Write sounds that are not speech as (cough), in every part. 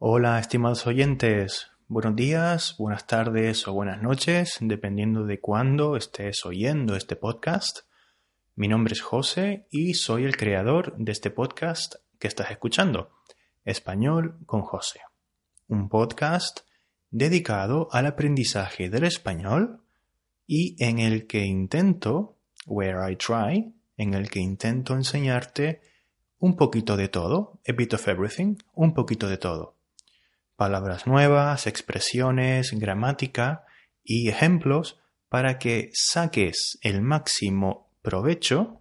Hola, estimados oyentes. Buenos días, buenas tardes o buenas noches, dependiendo de cuándo estés oyendo este podcast. Mi nombre es José y soy el creador de este podcast que estás escuchando, Español con José. Un podcast dedicado al aprendizaje del español y en el que intento, where I try, en el que intento enseñarte un poquito de todo, a bit of everything, un poquito de todo palabras nuevas, expresiones, gramática y ejemplos para que saques el máximo provecho,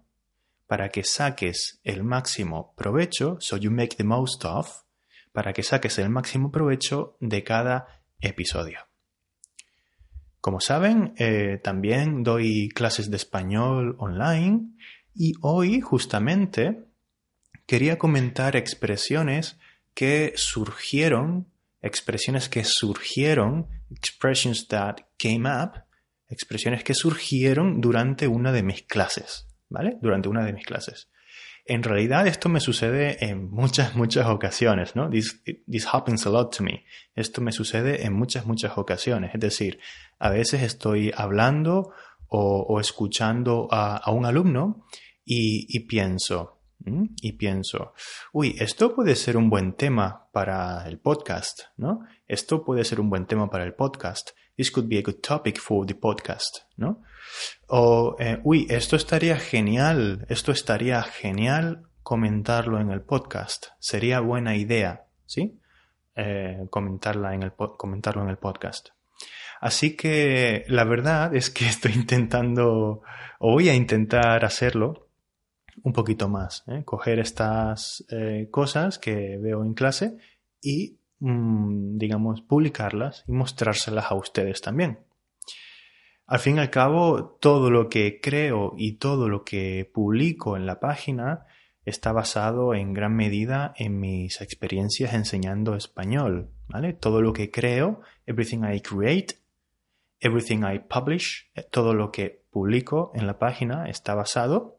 para que saques el máximo provecho, so you make the most of, para que saques el máximo provecho de cada episodio. Como saben, eh, también doy clases de español online y hoy justamente quería comentar expresiones que surgieron expresiones que surgieron, expressions that came up, expresiones que surgieron durante una de mis clases, ¿vale? Durante una de mis clases. En realidad esto me sucede en muchas, muchas ocasiones, ¿no? This, happens a lot to me. Esto me sucede en muchas, muchas ocasiones. Es decir, a veces estoy hablando o, escuchando a, un alumno y pienso, y pienso, uy, esto puede ser un buen tema para el podcast, ¿no? Esto puede ser un buen tema para el podcast. This could be a good topic for the podcast, ¿no? O, eh, uy, esto estaría genial, esto estaría genial comentarlo en el podcast. Sería buena idea, ¿sí? Eh, comentarla en el, comentarlo en el podcast. Así que la verdad es que estoy intentando, o voy a intentar hacerlo un poquito más, ¿eh? coger estas eh, cosas que veo en clase y, mm, digamos, publicarlas y mostrárselas a ustedes también. Al fin y al cabo, todo lo que creo y todo lo que publico en la página está basado en gran medida en mis experiencias enseñando español, ¿vale? Todo lo que creo, everything I create, everything I publish, eh, todo lo que publico en la página está basado,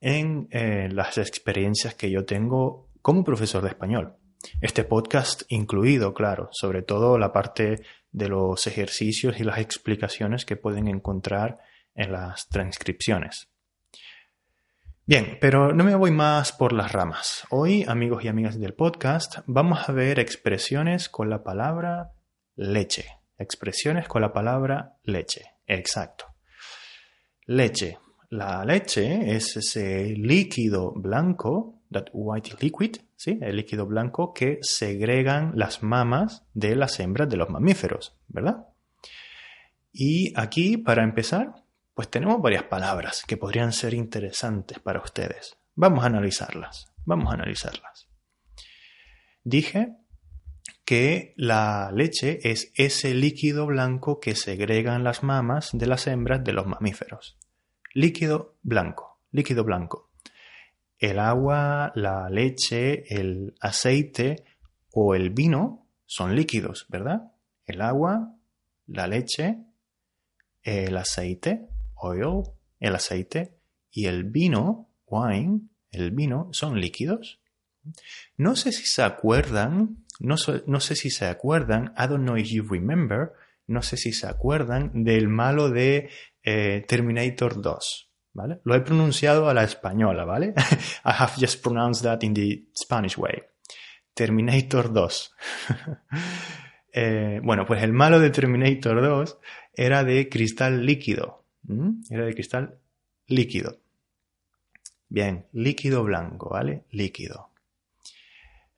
en eh, las experiencias que yo tengo como profesor de español. Este podcast incluido, claro, sobre todo la parte de los ejercicios y las explicaciones que pueden encontrar en las transcripciones. Bien, pero no me voy más por las ramas. Hoy, amigos y amigas del podcast, vamos a ver expresiones con la palabra leche. Expresiones con la palabra leche. Exacto. Leche. La leche es ese líquido blanco, that white liquid, ¿sí? el líquido blanco que segregan las mamas de las hembras de los mamíferos, ¿verdad? Y aquí, para empezar, pues tenemos varias palabras que podrían ser interesantes para ustedes. Vamos a analizarlas, vamos a analizarlas. Dije que la leche es ese líquido blanco que segregan las mamas de las hembras de los mamíferos líquido blanco, líquido blanco. El agua, la leche, el aceite o el vino son líquidos, ¿verdad? El agua, la leche, el aceite, oil, el aceite y el vino, wine, el vino son líquidos. No sé si se acuerdan, no, no sé si se acuerdan, I don't know if you remember, no sé si se acuerdan del malo de eh, Terminator 2. ¿Vale? Lo he pronunciado a la española, ¿vale? (laughs) I have just pronounced that in the Spanish way. Terminator 2. (laughs) Eh, bueno, pues el malo de Terminator 2 era de cristal líquido. Era de cristal líquido. Bien, líquido blanco, ¿vale? Líquido.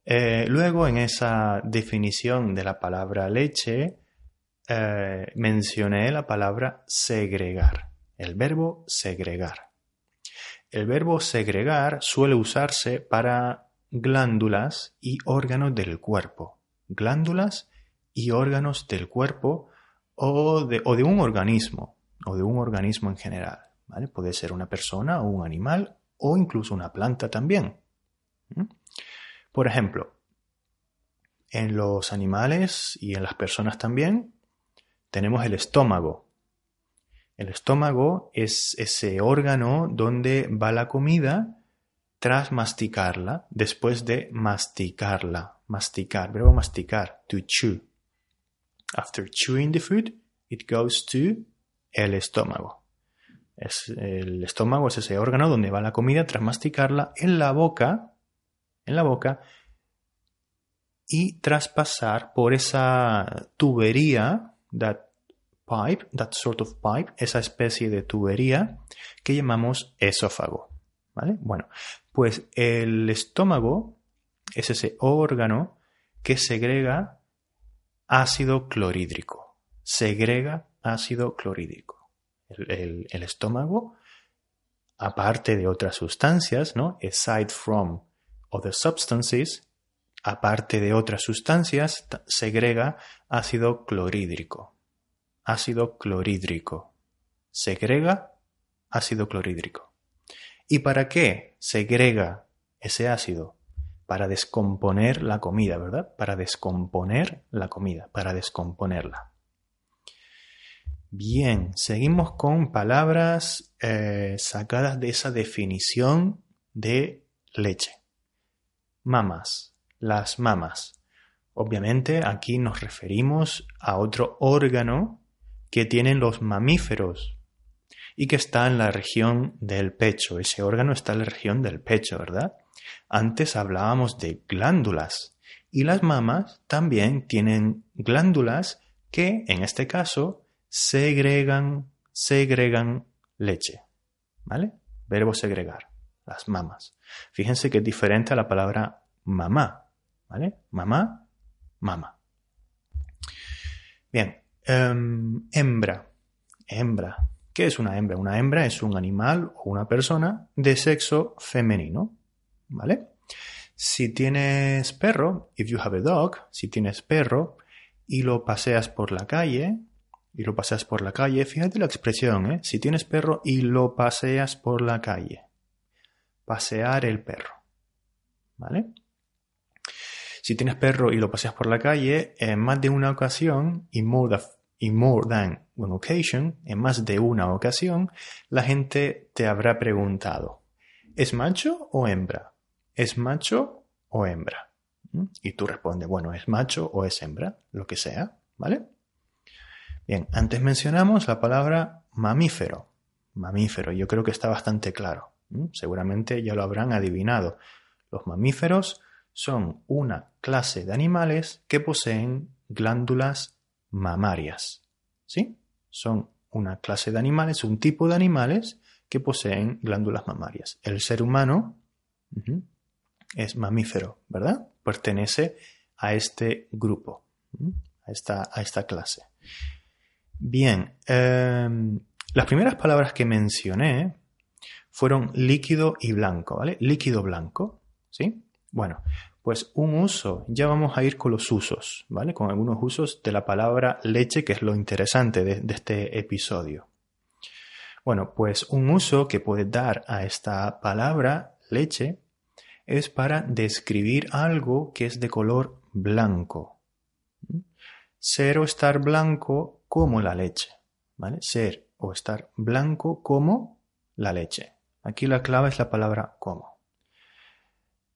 Eh, luego, en esa definición de la palabra leche, eh, mencioné la palabra segregar, el verbo segregar. El verbo segregar suele usarse para glándulas y órganos del cuerpo. Glándulas y órganos del cuerpo o de, un organismo, o de un organismo en general. ¿vale? Puede ser una persona o un animal o incluso una planta también. Por ejemplo, en los animales y en las personas también tenemos el estómago. El estómago es ese órgano donde va la comida tras masticarla, después de masticarla, masticar, verbo masticar, to chew. After chewing the food, it goes to el estómago. Es, el estómago es ese órgano donde va la comida tras masticarla en la boca, en la boca, y tras pasar por esa tubería, that pipe, that sort of pipe, esa especie de tubería que llamamos esófago. ¿Vale? Bueno, pues el estómago es ese órgano que segrega ácido clorhídrico. Segrega ácido clorhídrico. El, el, estómago, aparte de otras sustancias, ¿no? Aside from other substances, aparte de otras sustancias, segrega ácido clorhídrico. Ácido clorhídrico. Segrega ácido clorhídrico. ¿Y para qué segrega ese ácido? Para descomponer la comida, ¿verdad? Para descomponer la comida, para descomponerla. Bien, seguimos con palabras eh, sacadas de esa definición de leche. Mamas, las mamas. Obviamente aquí nos referimos a otro órgano que tienen los mamíferos y que está en la región del pecho. Ese órgano está en la región del pecho, ¿verdad? Antes hablábamos de glándulas y las mamas también tienen glándulas que en este caso segregan, segregan leche. ¿Vale? Verbo segregar, las mamas. Fíjense que es diferente a la palabra mamá. ¿Vale? Mamá, mamá. Bien, em, hembra, hembra. ¿Qué es una hembra? Una hembra es un animal o una persona de sexo femenino. ¿Vale? Si tienes perro, if you have a dog, si tienes perro y lo paseas por la calle, y lo paseas por la calle, fíjate la expresión, ¿eh? Si tienes perro y lo paseas por la calle. Pasear el perro. ¿Vale? Si tienes perro y lo paseas por la calle, en más de una ocasión, y more, en más de una ocasión, la gente te habrá preguntado, ¿es macho o hembra? ¿Es macho o hembra? ¿Mm? Y tú respondes, bueno, ¿es macho o es hembra? Lo que sea, ¿vale? Bien, antes mencionamos la palabra mamífero. Mamífero, yo creo que está bastante claro. Seguramente ya lo habrán adivinado. Los mamíferos son una clase de animales que poseen glándulas mamarias. ¿Sí? Son una clase de animales, un tipo de animales que poseen glándulas mamarias. El ser humano es mamífero, ¿verdad? Pertenece a este grupo, a esta, a esta clase. Bien, em, las primeras palabras que mencioné fueron líquido y blanco, ¿vale? Líquido blanco, ¿sí? Bueno, pues un uso, ya vamos a ir con los usos, ¿vale? Con algunos usos de la palabra leche, que es lo interesante de, este episodio. Bueno, pues un uso que puede dar a esta palabra leche es para describir algo que es de color blanco. Ser o estar blanco como la leche. ¿Vale? Ser o estar blanco como la leche. Aquí la clave es la palabra como.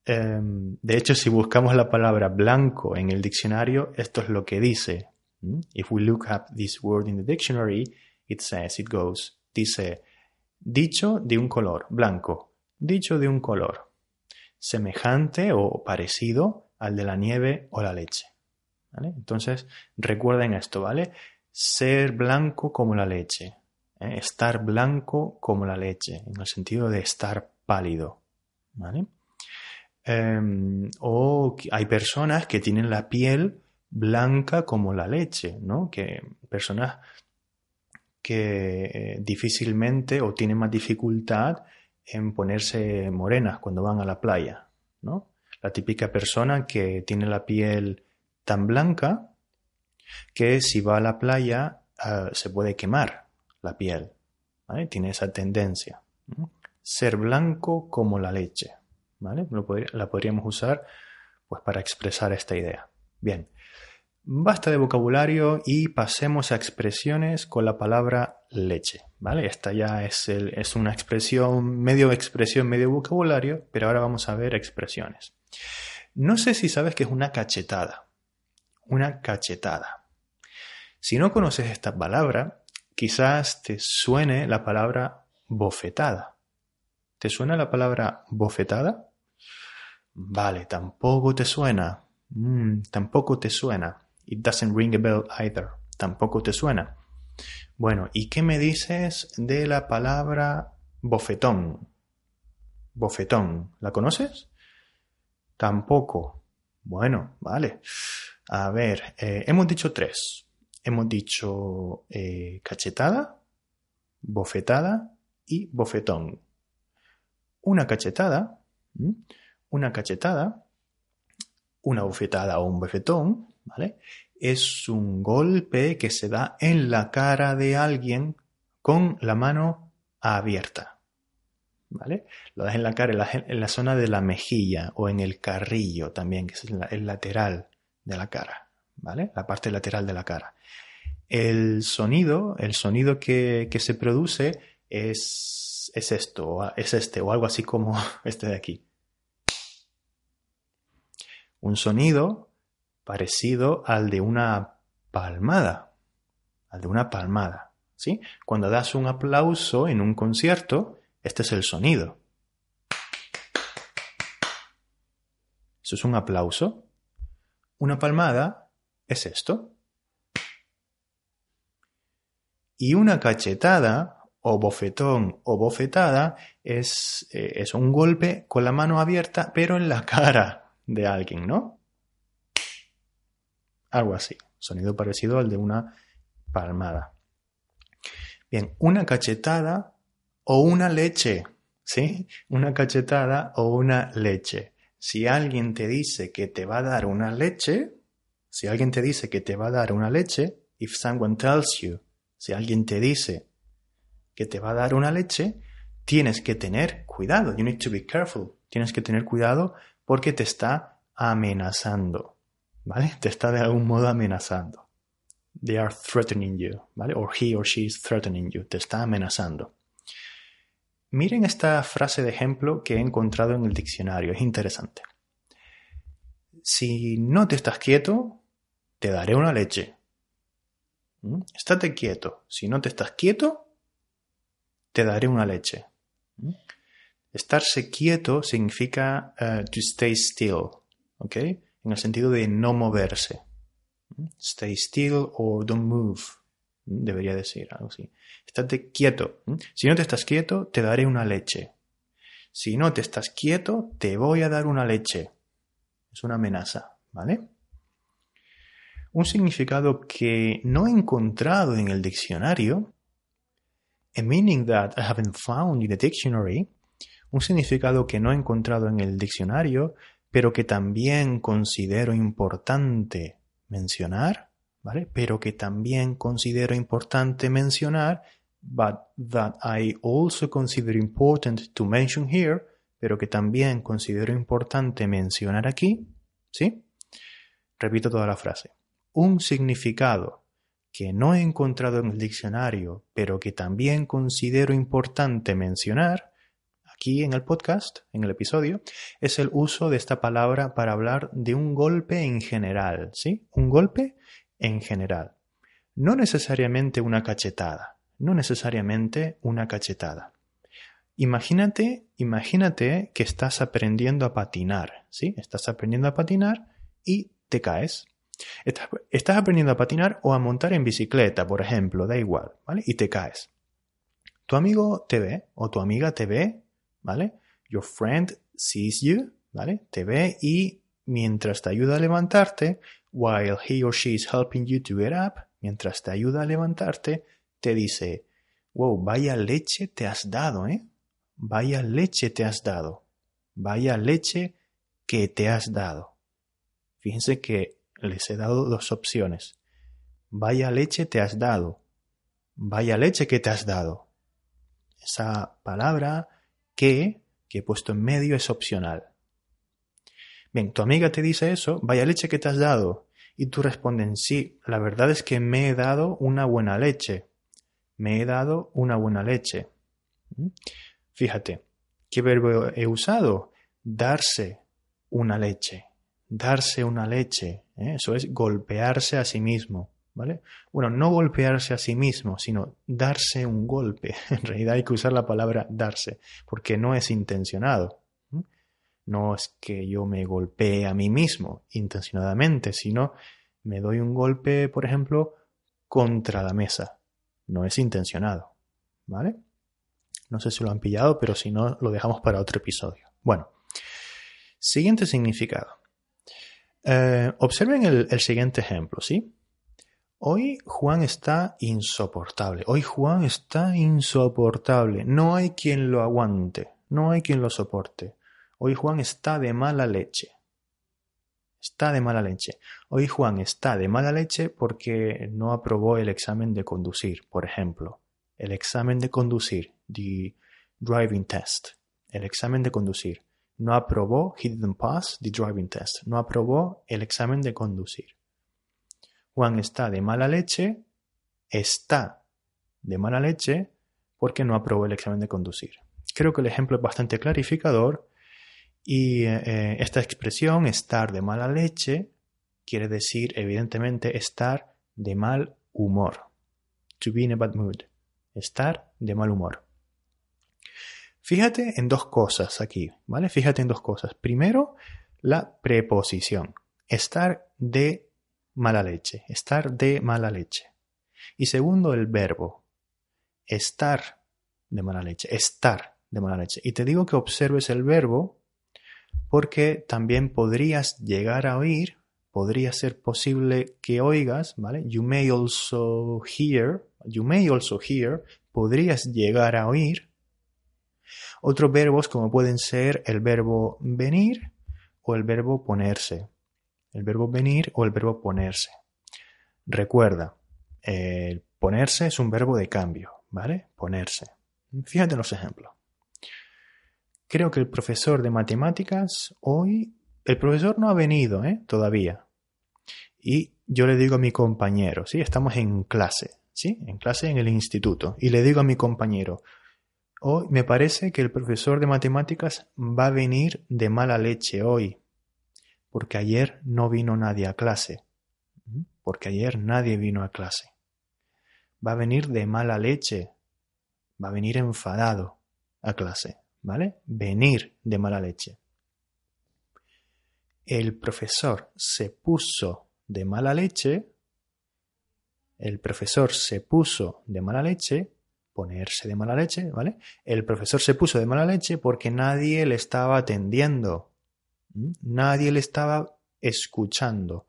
Em, de hecho, si buscamos la palabra blanco en el diccionario, esto es lo que dice. If we look up this word in the dictionary, it says, it goes, dice, dicho de un color, blanco, dicho de un color, semejante o parecido al de la nieve o la leche. Entonces, recuerden esto, ¿vale? ser blanco como la leche, ¿eh? estar blanco como la leche, en el sentido de estar pálido. ¿vale? Em, o hay personas que tienen la piel blanca como la leche, ¿no? Que personas que eh, difícilmente o tienen más dificultad en ponerse morenas cuando van a la playa, ¿no? La típica persona que tiene la piel tan blanca que si va a la playa ah, se puede quemar la piel. Tiene esa tendencia. Ser blanco como la leche. ¿Vale? la podríamos usar pues, para expresar esta idea. Bien, basta de vocabulario y pasemos a expresiones con la palabra leche. ¿vale? Esta ya es, es una expresión, medio expresión, medio vocabulario, pero ahora vamos a ver expresiones. No sé si sabes qué es una cachetada. Una cachetada. Si no conoces esta palabra, quizás te suene la palabra bofetada. ¿Te suena la palabra bofetada? Vale, tampoco te suena. Mm, tampoco te suena. It doesn't ring a bell either. Tampoco te suena. Bueno, ¿y qué me dices de la palabra bofetón? Bofetón. ¿La conoces? Tampoco. Bueno, vale. A ver, eh, hemos dicho tres. Hemos dicho eh, cachetada, bofetada y bofetón. Una cachetada, una cachetada, una bofetada o un bofetón, ¿vale? Es un golpe que se da en la cara de alguien con la mano abierta. ¿Vale? Lo das en la cara, en la, zona de la mejilla o en el carrillo también, que es el lateral de la cara, ¿vale? La parte lateral de la cara. El sonido, el sonido que, se produce es, es esto, es este, o algo así como (laughs) este de aquí. Un sonido parecido al de una palmada, al de una palmada, ¿sí? Cuando das un aplauso en un concierto, este es el sonido. Eso es un aplauso. Una palmada es esto. Y una cachetada o bofetón o bofetada es, eh, es un golpe con la mano abierta pero en la (laughs) cara de alguien, ¿no? Algo así. Sonido parecido al de una palmada. Bien, una cachetada o una leche. ¿Sí? Una cachetada o una leche. Si alguien te dice que te va a dar una leche, si alguien te dice que te va a dar una leche, if someone tells you si alguien te dice que te va a dar una leche, tienes que tener cuidado. You need to be careful. Tienes que tener cuidado porque te está amenazando. ¿Vale? Te está de algún modo amenazando. They are threatening you. ¿Vale? Or he or she is threatening you. Te está amenazando. Miren esta frase de ejemplo que he encontrado en el diccionario. Es interesante. Si no te estás quieto, te daré una leche. ¿Mm? Estate quieto. Si no te estás quieto, te daré una leche. ¿Mm? Estarse quieto significa uh, to stay still, ¿ok? En el sentido de no moverse. ¿Mm? Stay still or don't move. Debería decir algo así. Estate quieto. Si no te estás quieto, te daré una leche. Si no te estás quieto, te voy a dar una leche. Es una amenaza, ¿vale? un significado que no he encontrado en el diccionario, a meaning that I haven't found in the dictionary, un significado que no he encontrado en el diccionario, pero que también considero importante mencionar, ¿vale? Pero que también considero importante mencionar, but that I also consider important to mention here, pero que también considero importante mencionar aquí, ¿sí? Repito toda la frase un significado que no he encontrado en el diccionario, pero que también considero importante mencionar aquí en el podcast, en el episodio, es el uso de esta palabra para hablar de un golpe en general, ¿sí? Un golpe en general. No necesariamente una cachetada, no necesariamente una cachetada. Imagínate, imagínate que estás aprendiendo a patinar, ¿sí? Estás aprendiendo a patinar y te caes. Estás, aprendiendo a patinar o a montar en bicicleta, por ejemplo, da igual, ¿vale? Y te caes. Tu amigo te ve o tu amiga te ve, ¿vale? Your friend sees you, ¿vale? Te ve y mientras te ayuda a levantarte, while he or she is helping you to get up, mientras te ayuda a levantarte, te dice, wow, vaya leche te has dado, ¿eh? Vaya leche te has dado. Vaya leche que te has dado. Fíjense que les he dado dos opciones. Vaya leche te has dado. Vaya leche que te has dado. Esa palabra que, que he puesto en medio es opcional. Bien, tu amiga te dice eso, vaya leche que te has dado. Y tú respondes, sí, la verdad es que me he dado una buena leche. Me he dado una buena leche. ¿Mm? Fíjate, ¿qué verbo he usado? Darse una leche. darse una leche, ¿eh? eso es golpearse a sí mismo, ¿vale? Bueno, no golpearse a sí mismo, sino darse un golpe. (laughs) En realidad hay que usar la palabra darse, porque no es intencionado. No es que yo me golpee a mí mismo intencionadamente, sino me doy un golpe, por ejemplo, contra la mesa. No es intencionado, ¿vale? No sé si lo han pillado, pero si no, lo dejamos para otro episodio. Bueno, siguiente significado. Eh, observen el, siguiente ejemplo, ¿sí? Hoy Juan está insoportable. Hoy Juan está insoportable. No hay quien lo aguante. No hay quien lo soporte. Hoy Juan está de mala leche. Está de mala leche. Hoy Juan está de mala leche porque no aprobó el examen de conducir, por ejemplo. El examen de conducir, the driving test. El examen de conducir no aprobó, he didn't pass the driving test, no aprobó el examen de conducir. Juan está de mala leche, está de mala leche porque no aprobó el examen de conducir. Creo que el ejemplo es bastante clarificador y eh, esta expresión, estar de mala leche, quiere decir evidentemente estar de mal humor. To be in a bad mood. Estar de mal humor. Fíjate en dos cosas aquí, ¿vale? Fíjate en dos cosas. Primero, la preposición. Estar de mala leche. Estar de mala leche. Y segundo, el verbo. Estar de mala leche. Estar de mala leche. Y te digo que observes el verbo porque también podrías llegar a oír, podría ser posible que oigas, ¿vale? You may also hear, you may also hear, podrías llegar a oír otros verbos como pueden ser el verbo venir o el verbo ponerse. El verbo venir o el verbo ponerse. Recuerda, el ponerse es un verbo de cambio, ¿vale? Ponerse. Fíjate en los ejemplos. Creo que el profesor de matemáticas hoy, el profesor no ha venido, ¿eh? Todavía. Y yo le digo a mi compañero, ¿sí? Estamos en clase, ¿sí? En clase en el instituto. Y le digo a mi compañero, Hoy me parece que el profesor de matemáticas va a venir de mala leche hoy, porque ayer no vino nadie a clase, porque ayer nadie vino a clase. Va a venir de mala leche, va a venir enfadado a clase, ¿vale? Venir de mala leche. El profesor se puso de mala leche, el profesor se puso de mala leche ponerse de mala leche, ¿vale? El profesor se puso de mala leche porque nadie le estaba atendiendo, nadie le estaba escuchando,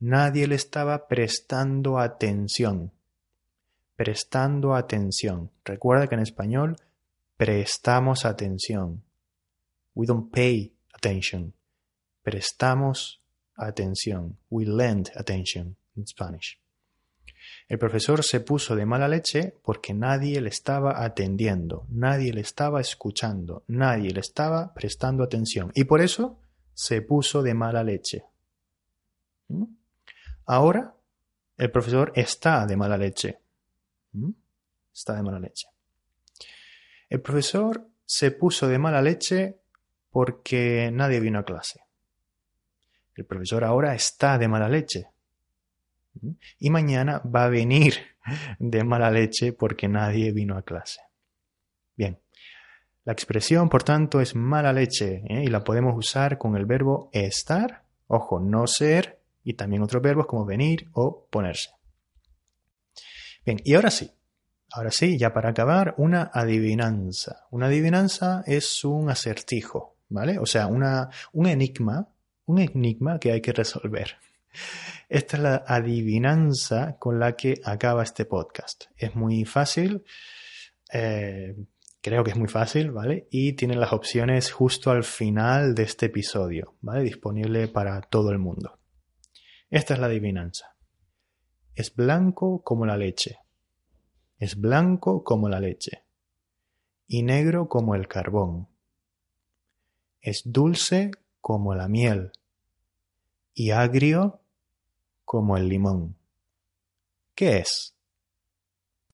nadie le estaba prestando atención. Prestando atención. Recuerda que en español prestamos atención. We don't pay attention. Prestamos atención. We lend attention in Spanish. El profesor se puso de mala leche porque nadie le estaba atendiendo, nadie le estaba escuchando, nadie le estaba prestando atención y por eso se puso de mala leche. ¿Mm? Ahora el profesor está de mala leche. ¿Mm? Está de mala leche. El profesor se puso de mala leche porque nadie vino a clase. El profesor ahora está de mala leche y mañana va a venir de mala leche porque nadie vino a clase. La expresión, por tanto, es mala leche ¿eh? y la podemos usar con el verbo estar, ojo, no ser, y también otros verbos como venir o ponerse. Bien, y ahora sí, ahora sí, ya para acabar, una adivinanza. Una adivinanza es un acertijo, ¿vale? O sea, una, un enigma, un enigma que hay que resolver. Esta es la adivinanza con la que acaba este podcast. Es muy fácil, eh, creo que es muy fácil, ¿vale? Y tiene las opciones justo al final de este episodio, ¿vale? Disponible para todo el mundo. Esta es la adivinanza. Es blanco como la leche. Es blanco como la leche. Y negro como el carbón. Es dulce como la miel. Y agrio como el limón. ¿Qué es?